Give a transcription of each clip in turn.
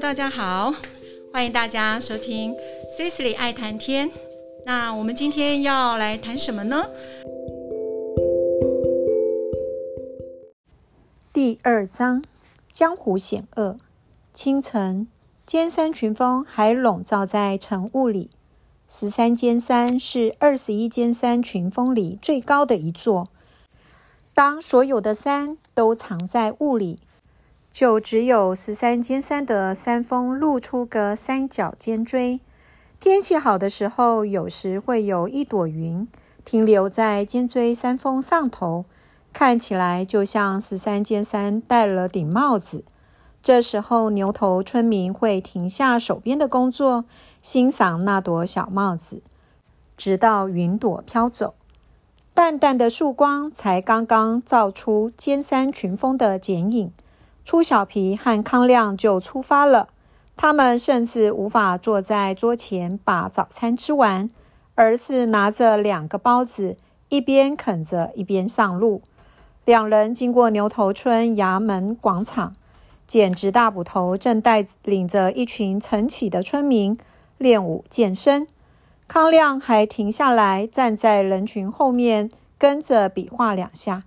大家好，欢迎大家收听 Cecily 爱谈天。那我们今天要来谈什么呢？第二章：江湖险恶。清晨，尖山群峰还笼罩在晨雾里。十三尖山是二十一尖山群峰里最高的一座。当所有的山都藏在雾里。就只有十三尖山的山峰露出个三角尖锥。天气好的时候，有时会有一朵云停留在尖锥山峰上头，看起来就像十三尖山戴了顶帽子。这时候，牛头村民会停下手边的工作，欣赏那朵小帽子，直到云朵飘走，淡淡的曙光才刚刚照出尖山群峰的剪影。初小皮和康亮就出发了。他们甚至无法坐在桌前把早餐吃完，而是拿着两个包子，一边啃着一边上路。两人经过牛头村衙门广场，简直大捕头正带领着一群晨起的村民练武健身。康亮还停下来站在人群后面，跟着比划两下。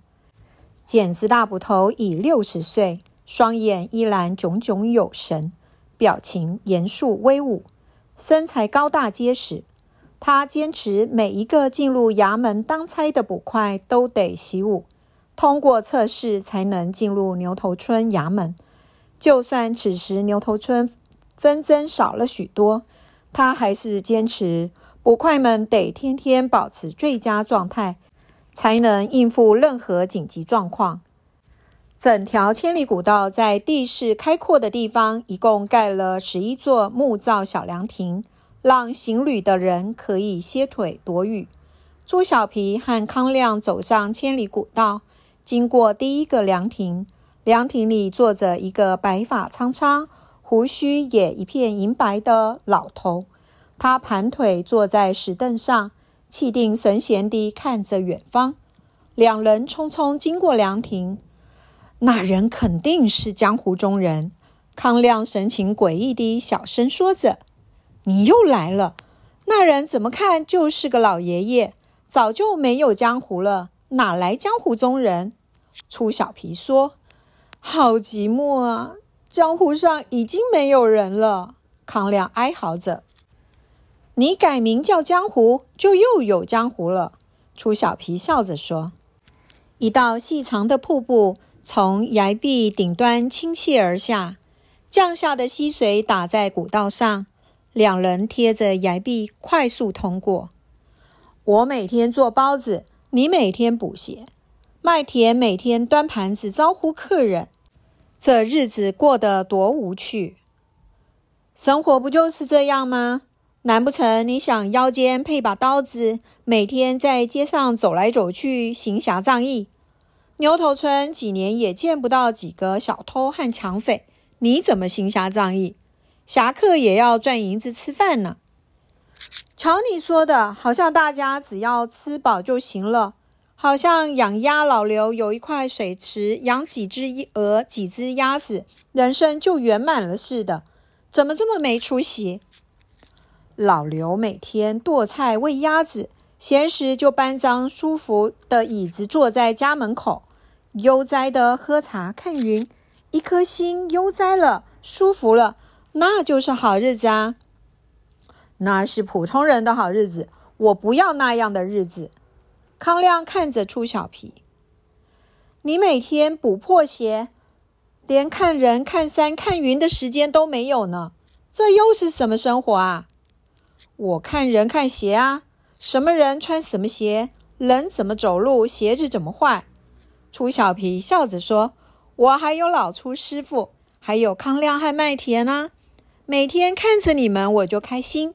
简直大捕头已六十岁。双眼依然炯炯有神，表情严肃威武，身材高大结实。他坚持每一个进入衙门当差的捕快都得习武，通过测试才能进入牛头村衙门。就算此时牛头村纷争少了许多，他还是坚持捕快们得天天保持最佳状态，才能应付任何紧急状况。整条千里古道在地势开阔的地方，一共盖了十一座木造小凉亭，让行旅的人可以歇腿躲雨。朱小皮和康亮走上千里古道，经过第一个凉亭，凉亭里坐着一个白发苍苍、胡须也一片银白的老头。他盘腿坐在石凳上，气定神闲地看着远方。两人匆匆经过凉亭。那人肯定是江湖中人。康亮神情诡异地小声说着：“你又来了。”那人怎么看就是个老爷爷，早就没有江湖了，哪来江湖中人？初小皮说：“好寂寞啊，江湖上已经没有人了。”康亮哀嚎着：“你改名叫江湖，就又有江湖了。”初小皮笑着说：“一道细长的瀑布。”从崖壁顶端倾泻而下，降下的溪水打在古道上。两人贴着崖壁快速通过。我每天做包子，你每天补鞋。麦田每天端盘子招呼客人，这日子过得多无趣。生活不就是这样吗？难不成你想腰间配把刀子，每天在街上走来走去，行侠仗义？牛头村几年也见不到几个小偷和抢匪，你怎么行侠仗义？侠客也要赚银子吃饭呢。瞧你说的，好像大家只要吃饱就行了，好像养鸭老刘有一块水池，养几只鹅、几只鸭子，人生就圆满了似的。怎么这么没出息？老刘每天剁菜喂鸭子，闲时就搬张舒服的椅子坐在家门口。悠哉的喝茶看云，一颗心悠哉了，舒服了，那就是好日子啊！那是普通人的好日子，我不要那样的日子。康亮看着初小皮，你每天补破鞋，连看人、看山、看云的时间都没有呢，这又是什么生活啊？我看人看鞋啊，什么人穿什么鞋，人怎么走路，鞋子怎么坏。楚小皮笑着说：“我还有老初师傅，还有康亮和麦田呢。每天看着你们，我就开心。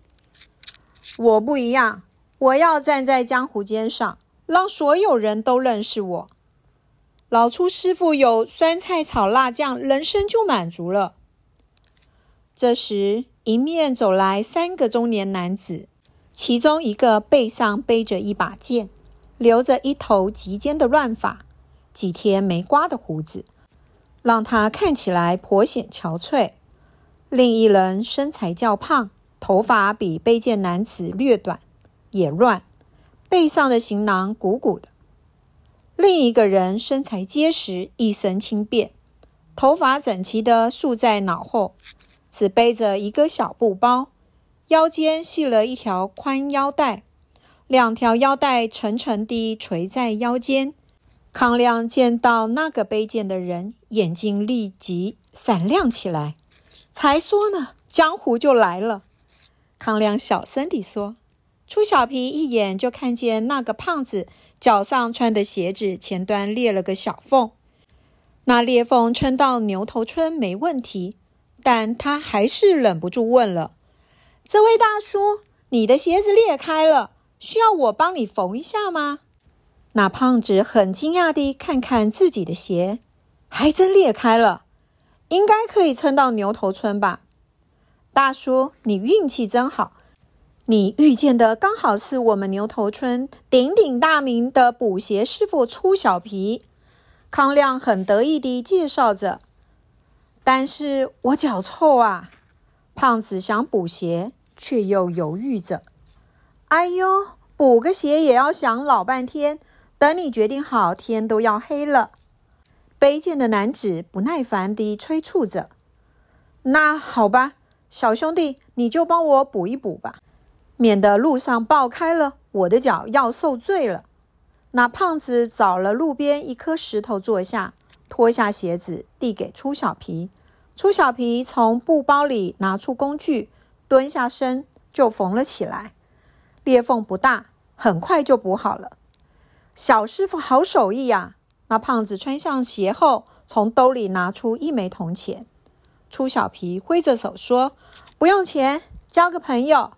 我不一样，我要站在江湖尖上，让所有人都认识我。老初师傅有酸菜炒辣酱，人生就满足了。”这时，迎面走来三个中年男子，其中一个背上背着一把剑，留着一头及肩的乱发。几天没刮的胡子，让他看起来颇显憔悴。另一人身材较胖，头发比卑贱男子略短，也乱，背上的行囊鼓鼓的。另一个人身材结实，一身轻便，头发整齐地束在脑后，只背着一个小布包，腰间系了一条宽腰带，两条腰带沉沉地垂在腰间。康亮见到那个卑贱的人，眼睛立即闪亮起来。才说呢，江湖就来了。康亮小声地说：“初小皮一眼就看见那个胖子脚上穿的鞋子前端裂了个小缝，那裂缝撑到牛头村没问题，但他还是忍不住问了：‘这位大叔，你的鞋子裂开了，需要我帮你缝一下吗？’”那胖子很惊讶地看看自己的鞋，还真裂开了，应该可以撑到牛头村吧？大叔，你运气真好，你遇见的刚好是我们牛头村鼎鼎大名的补鞋师傅粗小皮。康亮很得意地介绍着。但是我脚臭啊！胖子想补鞋，却又犹豫着。哎呦，补个鞋也要想老半天。等你决定好，天都要黑了。卑贱的男子不耐烦地催促着：“那好吧，小兄弟，你就帮我补一补吧，免得路上爆开了，我的脚要受罪了。”那胖子找了路边一颗石头坐下，脱下鞋子递给粗小皮。粗小皮从布包里拿出工具，蹲下身就缝了起来。裂缝不大，很快就补好了。小师傅好手艺呀！那胖子穿上鞋后，从兜里拿出一枚铜钱。初小皮挥着手说：“不用钱，交个朋友。”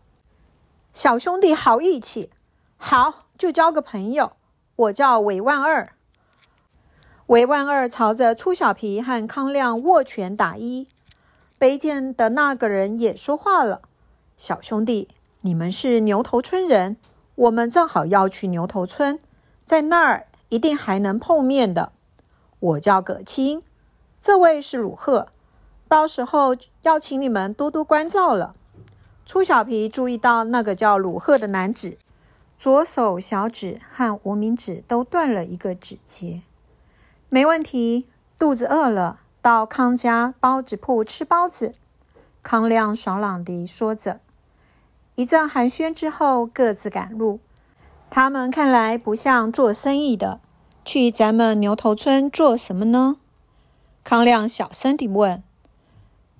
小兄弟好义气，好就交个朋友。我叫韦万二。韦万二朝着初小皮和康亮握拳打一。卑贱的那个人也说话了：“小兄弟，你们是牛头村人，我们正好要去牛头村。”在那儿一定还能碰面的。我叫葛青，这位是鲁鹤，到时候要请你们多多关照了。初小皮注意到那个叫鲁鹤的男子，左手小指和无名指都断了一个指节。没问题，肚子饿了，到康家包子铺吃包子。康亮爽朗地说着。一阵寒暄之后，各自赶路。他们看来不像做生意的，去咱们牛头村做什么呢？康亮小声地问。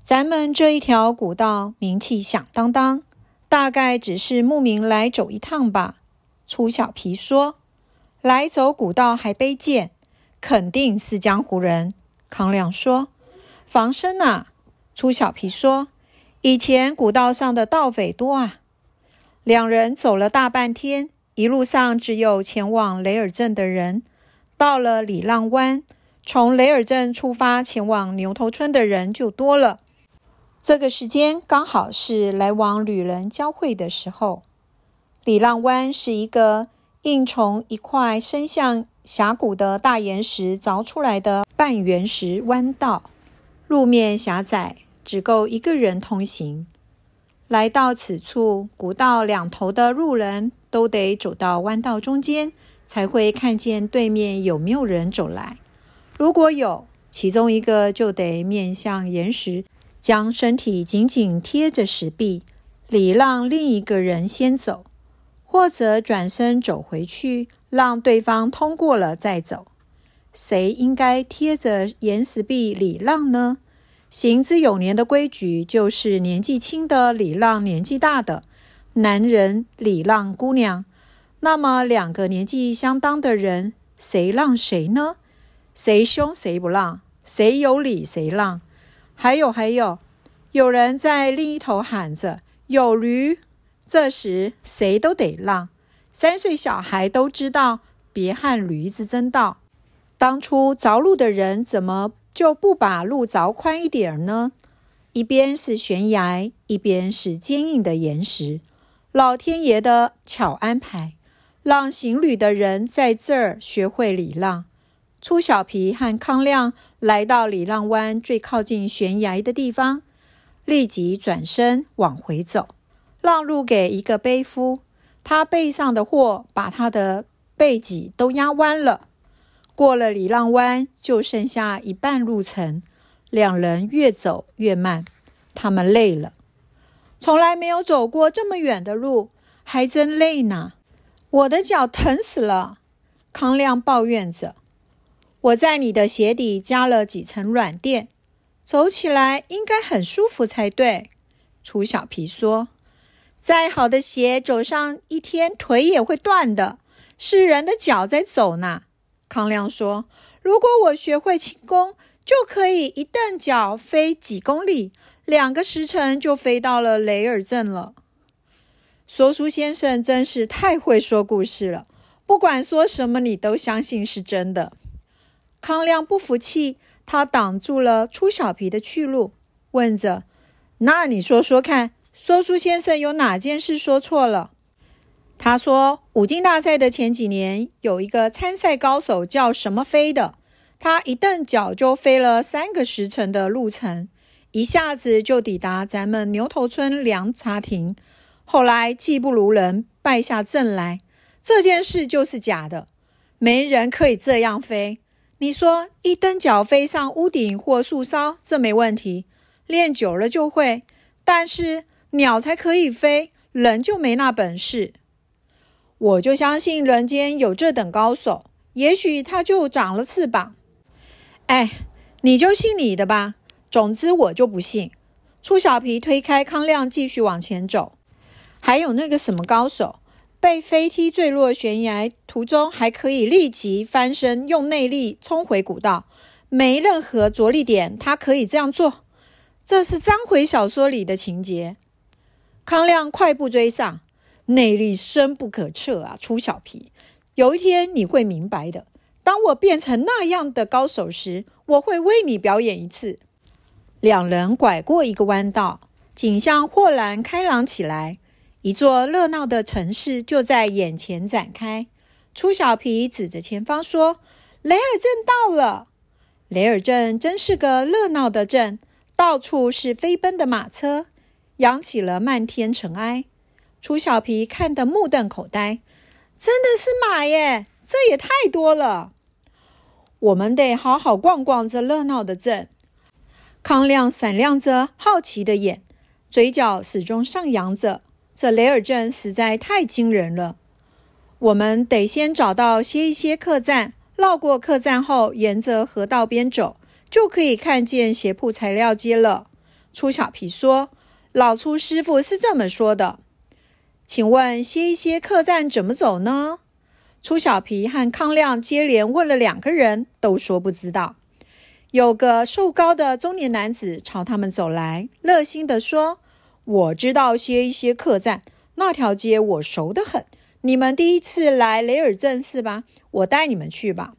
咱们这一条古道名气响当当，大概只是慕名来走一趟吧。初小皮说。来走古道还背剑，肯定是江湖人。康亮说。防身啊。初小皮说。以前古道上的盗匪多啊。两人走了大半天。一路上只有前往雷尔镇的人，到了里浪湾，从雷尔镇出发前往牛头村的人就多了。这个时间刚好是来往旅人交汇的时候。里浪湾是一个硬从一块伸向峡谷的大岩石凿出来的半圆石弯道，路面狭窄，只够一个人通行。来到此处，古道两头的路人。都得走到弯道中间，才会看见对面有没有人走来。如果有，其中一个就得面向岩石，将身体紧紧贴着石壁，礼让另一个人先走，或者转身走回去，让对方通过了再走。谁应该贴着岩石壁礼让呢？行之有年的规矩就是年纪轻的礼让年纪大的。男人礼让姑娘，那么两个年纪相当的人，谁让谁呢？谁凶谁不让？谁有理谁让？还有还有，有人在另一头喊着“有驴”，这时谁都得让。三岁小孩都知道，别和驴子争道。当初着路的人怎么就不把路凿宽一点呢？一边是悬崖，一边是坚硬的岩石。老天爷的巧安排，让行旅的人在这儿学会礼让。初小皮和康亮来到礼让湾最靠近悬崖的地方，立即转身往回走，让路给一个背夫。他背上的货把他的背脊都压弯了。过了里浪湾，就剩下一半路程。两人越走越慢，他们累了。从来没有走过这么远的路，还真累呢。我的脚疼死了，康亮抱怨着。我在你的鞋底加了几层软垫，走起来应该很舒服才对。楚小皮说：“再好的鞋，走上一天腿也会断的。是人的脚在走呢。”康亮说：“如果我学会轻功。”就可以一蹬脚飞几公里，两个时辰就飞到了雷尔镇了。说书先生真是太会说故事了，不管说什么你都相信是真的。康亮不服气，他挡住了粗小皮的去路，问着：“那你说说看，说书先生有哪件事说错了？”他说：“五金大赛的前几年，有一个参赛高手叫什么飞的。”他一蹬脚就飞了三个时辰的路程，一下子就抵达咱们牛头村凉茶亭。后来技不如人，败下阵来。这件事就是假的，没人可以这样飞。你说一蹬脚飞上屋顶或树梢，这没问题，练久了就会。但是鸟才可以飞，人就没那本事。我就相信人间有这等高手，也许他就长了翅膀。哎，你就信你的吧。总之，我就不信。初小皮推开康亮，继续往前走。还有那个什么高手，被飞踢坠落悬崖途中，还可以立即翻身，用内力冲回古道，没任何着力点，他可以这样做。这是章回小说里的情节。康亮快步追上，内力深不可测啊！初小皮，有一天你会明白的。当我变成那样的高手时，我会为你表演一次。两人拐过一个弯道，景象豁然开朗起来，一座热闹的城市就在眼前展开。初小皮指着前方说：“雷尔镇到了。”雷尔镇真是个热闹的镇，到处是飞奔的马车，扬起了漫天尘埃。初小皮看得目瞪口呆：“真的是马耶！这也太多了。”我们得好好逛逛这热闹的镇。康亮闪亮着好奇的眼，嘴角始终上扬着。这雷尔镇实在太惊人了。我们得先找到歇一歇客栈，绕过客栈后，沿着河道边走，就可以看见鞋铺材料街了。初小皮说：“老初师傅是这么说的。”请问歇一歇客栈怎么走呢？初小皮和康亮接连问了两个人，都说不知道。有个瘦高的中年男子朝他们走来，热心地说：“我知道歇一歇客栈，那条街我熟得很。你们第一次来雷尔镇是吧？我带你们去吧。”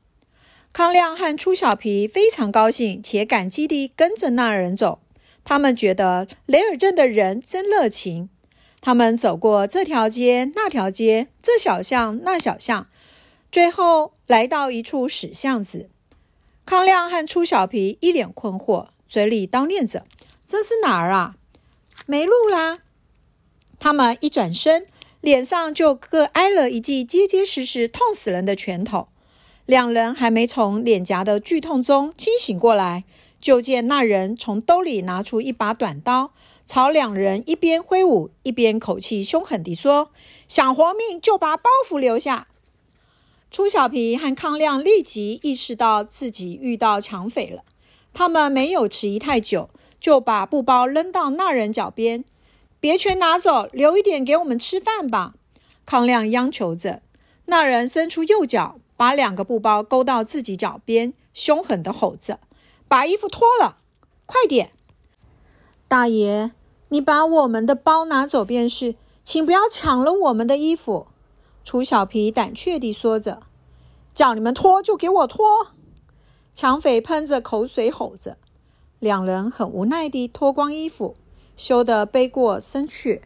康亮和初小皮非常高兴且感激地跟着那人走。他们觉得雷尔镇的人真热情。他们走过这条街、那条街，这小巷、那小巷。最后来到一处死巷子，康亮和初小皮一脸困惑，嘴里叨念着：“这是哪儿啊？没路啦！”他们一转身，脸上就各挨了一记结结实实、痛死人的拳头。两人还没从脸颊的剧痛中清醒过来，就见那人从兜里拿出一把短刀，朝两人一边挥舞，一边口气凶狠地说：“想活命就把包袱留下。”朱小皮和康亮立即意识到自己遇到抢匪了，他们没有迟疑太久，就把布包扔到那人脚边，别全拿走，留一点给我们吃饭吧。康亮央求着。那人伸出右脚，把两个布包勾到自己脚边，凶狠地吼着：“把衣服脱了，快点！”大爷，你把我们的包拿走便是，请不要抢了我们的衣服。楚小皮胆怯地说着：“叫你们脱就给我脱！”抢匪喷着口水吼着。两人很无奈地脱光衣服，羞得背过身去。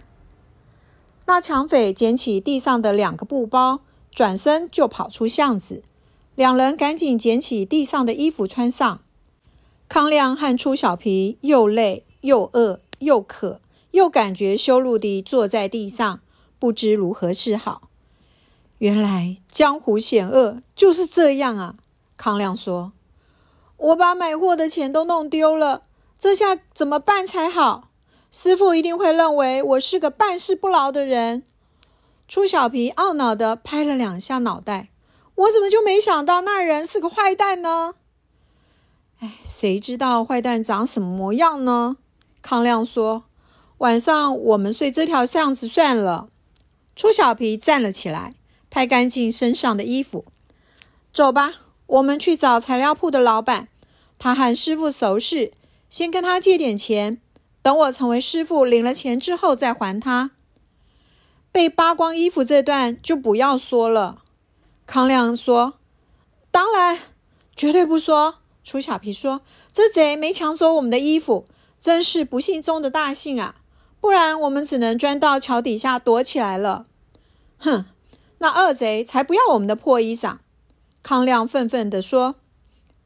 那抢匪捡起地上的两个布包，转身就跑出巷子。两人赶紧捡起地上的衣服穿上。康亮和楚小皮又累又饿又渴，又感觉羞辱地坐在地上，不知如何是好。原来江湖险恶就是这样啊！康亮说：“我把买货的钱都弄丢了，这下怎么办才好？师傅一定会认为我是个办事不牢的人。”朱小皮懊恼地拍了两下脑袋：“我怎么就没想到那人是个坏蛋呢？”哎，谁知道坏蛋长什么模样呢？康亮说：“晚上我们睡这条巷子算了。”朱小皮站了起来。拍干净身上的衣服，走吧，我们去找材料铺的老板。他和师傅熟识，先跟他借点钱，等我成为师傅领了钱之后再还他。被扒光衣服这段就不要说了。康亮说：“当然，绝对不说。”楚小皮说：“这贼没抢走我们的衣服，真是不幸中的大幸啊！不然我们只能钻到桥底下躲起来了。”哼。那恶贼才不要我们的破衣裳！康亮愤愤地说：“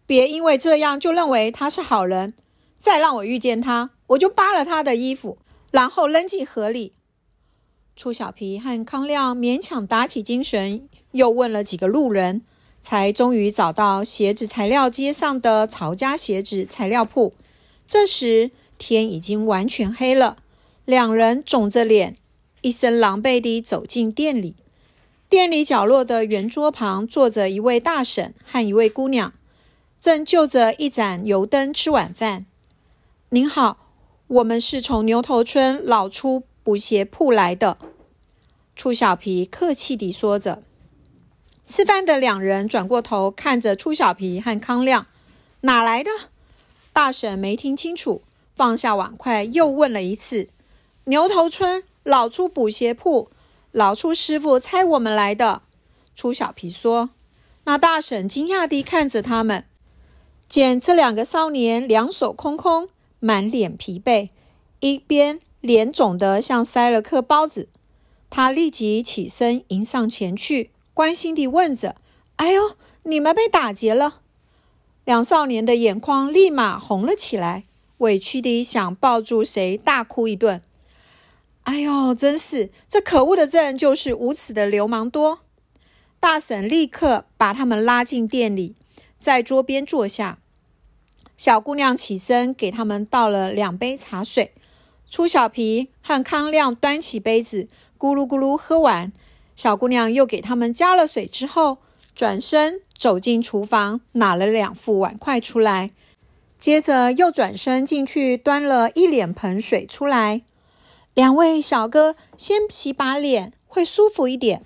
别因为这样就认为他是好人。再让我遇见他，我就扒了他的衣服，然后扔进河里。”楚小皮和康亮勉强打起精神，又问了几个路人，才终于找到鞋子材料街上的曹家鞋子材料铺。这时天已经完全黑了，两人肿着脸，一身狼狈地走进店里。店里角落的圆桌旁坐着一位大婶和一位姑娘，正就着一盏油灯吃晚饭。您好，我们是从牛头村老出补鞋铺来的。初小皮客气地说着。吃饭的两人转过头看着初小皮和康亮：“哪来的？”大婶没听清楚，放下碗筷又问了一次：“牛头村老出补鞋铺。”老粗师傅猜我们来的，初小皮说。那大婶惊讶地看着他们，见这两个少年两手空空，满脸疲惫，一边脸肿得像塞了颗包子。他立即起身迎上前去，关心地问着：“哎呦，你们被打劫了？”两少年的眼眶立马红了起来，委屈地想抱住谁大哭一顿。哎呦，真是这可恶的镇就是无耻的流氓多！大婶立刻把他们拉进店里，在桌边坐下。小姑娘起身给他们倒了两杯茶水。初小皮和康亮端起杯子，咕噜咕噜喝完。小姑娘又给他们加了水之后，转身走进厨房，拿了两副碗筷出来，接着又转身进去端了一脸盆水出来。两位小哥先洗把脸，会舒服一点。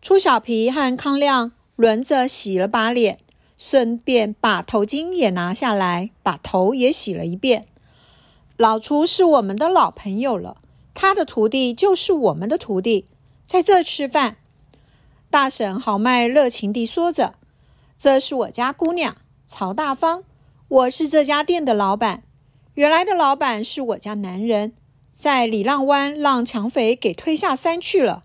初小皮和康亮轮着洗了把脸，顺便把头巾也拿下来，把头也洗了一遍。老初是我们的老朋友了，他的徒弟就是我们的徒弟，在这吃饭。大婶豪迈热情地说着：“这是我家姑娘曹大方，我是这家店的老板。原来的老板是我家男人。”在里浪湾让强匪给推下山去了！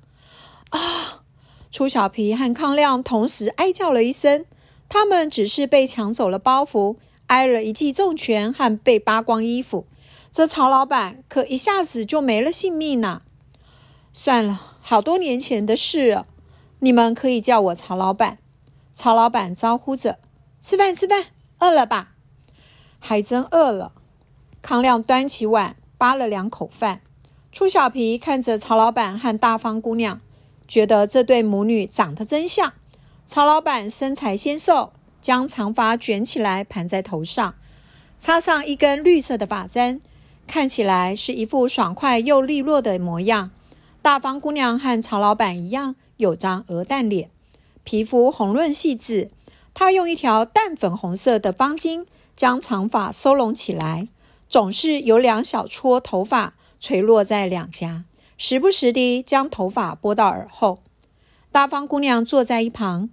啊！楚小皮和康亮同时哀叫了一声。他们只是被抢走了包袱，挨了一记重拳和被扒光衣服。这曹老板可一下子就没了性命呐。算了，好多年前的事了。你们可以叫我曹老板。曹老板招呼着：“吃饭，吃饭，饿了吧？”还真饿了。康亮端起碗。扒了两口饭，初小皮看着曹老板和大方姑娘，觉得这对母女长得真像。曹老板身材纤瘦，将长发卷起来盘在头上，插上一根绿色的发簪，看起来是一副爽快又利落的模样。大方姑娘和曹老板一样，有张鹅蛋脸，皮肤红润细致。她用一条淡粉红色的方巾将长发收拢起来。总是有两小撮头发垂落在两颊，时不时地将头发拨到耳后。大方姑娘坐在一旁，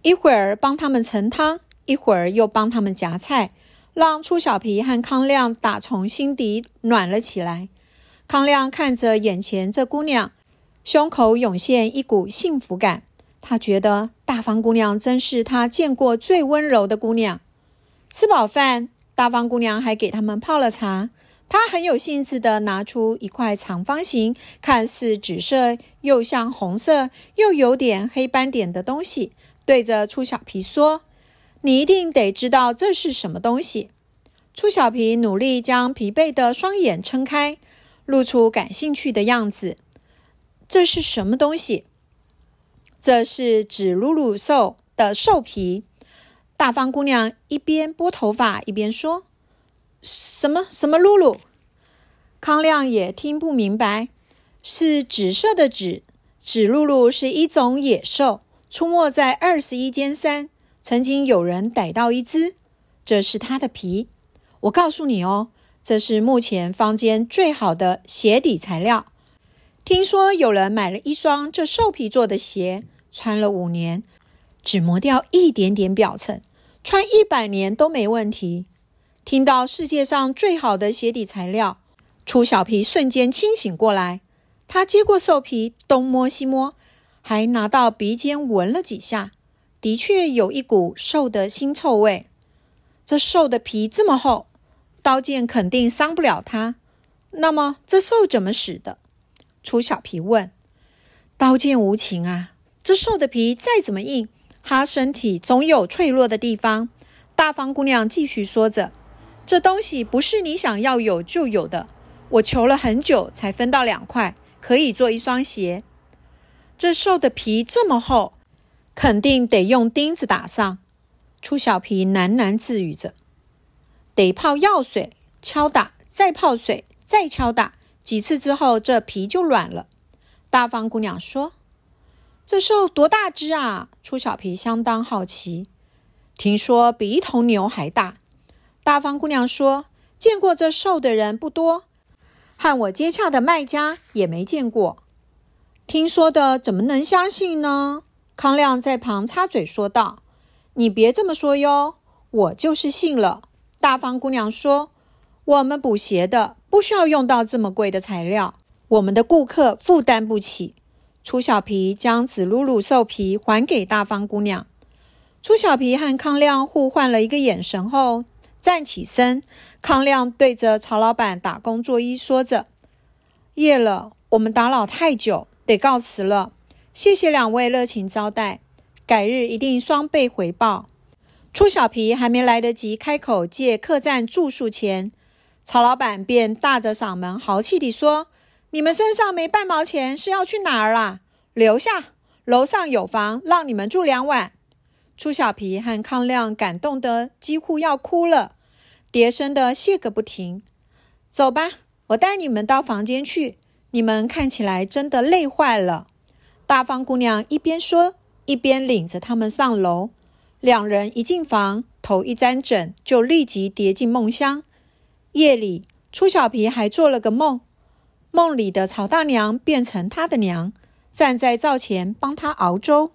一会儿帮他们盛汤，一会儿又帮他们夹菜，让初小皮和康亮打从心底暖了起来。康亮看着眼前这姑娘，胸口涌现一股幸福感。他觉得大方姑娘真是他见过最温柔的姑娘。吃饱饭。大方姑娘还给他们泡了茶，他很有兴致地拿出一块长方形、看似紫色又像红色又有点黑斑点的东西，对着粗小皮说：“你一定得知道这是什么东西。”粗小皮努力将疲惫的双眼撑开，露出感兴趣的样子。“这是什么东西？”“这是紫噜噜兽的兽皮。”大方姑娘一边拨头发一边说。什么什么露露？康亮也听不明白。是紫色的紫，紫露露是一种野兽，出没在二十一间山。曾经有人逮到一只，这是它的皮。我告诉你哦，这是目前坊间最好的鞋底材料。听说有人买了一双这兽皮做的鞋，穿了五年，只磨掉一点点表层，穿一百年都没问题。听到世界上最好的鞋底材料，初小皮瞬间清醒过来。他接过兽皮，东摸西摸，还拿到鼻尖闻了几下，的确有一股兽的腥臭味。这兽的皮这么厚，刀剑肯定伤不了它。那么这兽怎么死的？初小皮问。刀剑无情啊，这兽的皮再怎么硬，它身体总有脆弱的地方。大方姑娘继续说着。这东西不是你想要有就有的，我求了很久才分到两块，可以做一双鞋。这兽的皮这么厚，肯定得用钉子打上。出小皮喃喃自语着：“得泡药水，敲打，再泡水，再敲打几次之后，这皮就软了。”大方姑娘说：“这兽多大只啊？”初小皮相当好奇，听说比一头牛还大。大方姑娘说：“见过这兽的人不多，和我接洽的卖家也没见过。听说的怎么能相信呢？”康亮在旁插嘴说道：“你别这么说哟，我就是信了。”大方姑娘说：“我们补鞋的不需要用到这么贵的材料，我们的顾客负担不起。”初小皮将紫露露兽皮还给大方姑娘。初小皮和康亮互换了一个眼神后。站起身，康亮对着曹老板打工作揖说着：“夜了，我们打扰太久，得告辞了。谢谢两位热情招待，改日一定双倍回报。”初小皮还没来得及开口借客栈住宿钱，曹老板便大着嗓门豪气地说：“你们身上没半毛钱，是要去哪儿啊？留下，楼上有房，让你们住两晚。”朱小皮和康亮感动得几乎要哭了，叠声的谢个不停。走吧，我带你们到房间去。你们看起来真的累坏了。大方姑娘一边说，一边领着他们上楼。两人一进房，头一沾枕，就立即跌进梦乡。夜里，初小皮还做了个梦，梦里的曹大娘变成他的娘，站在灶前帮他熬粥。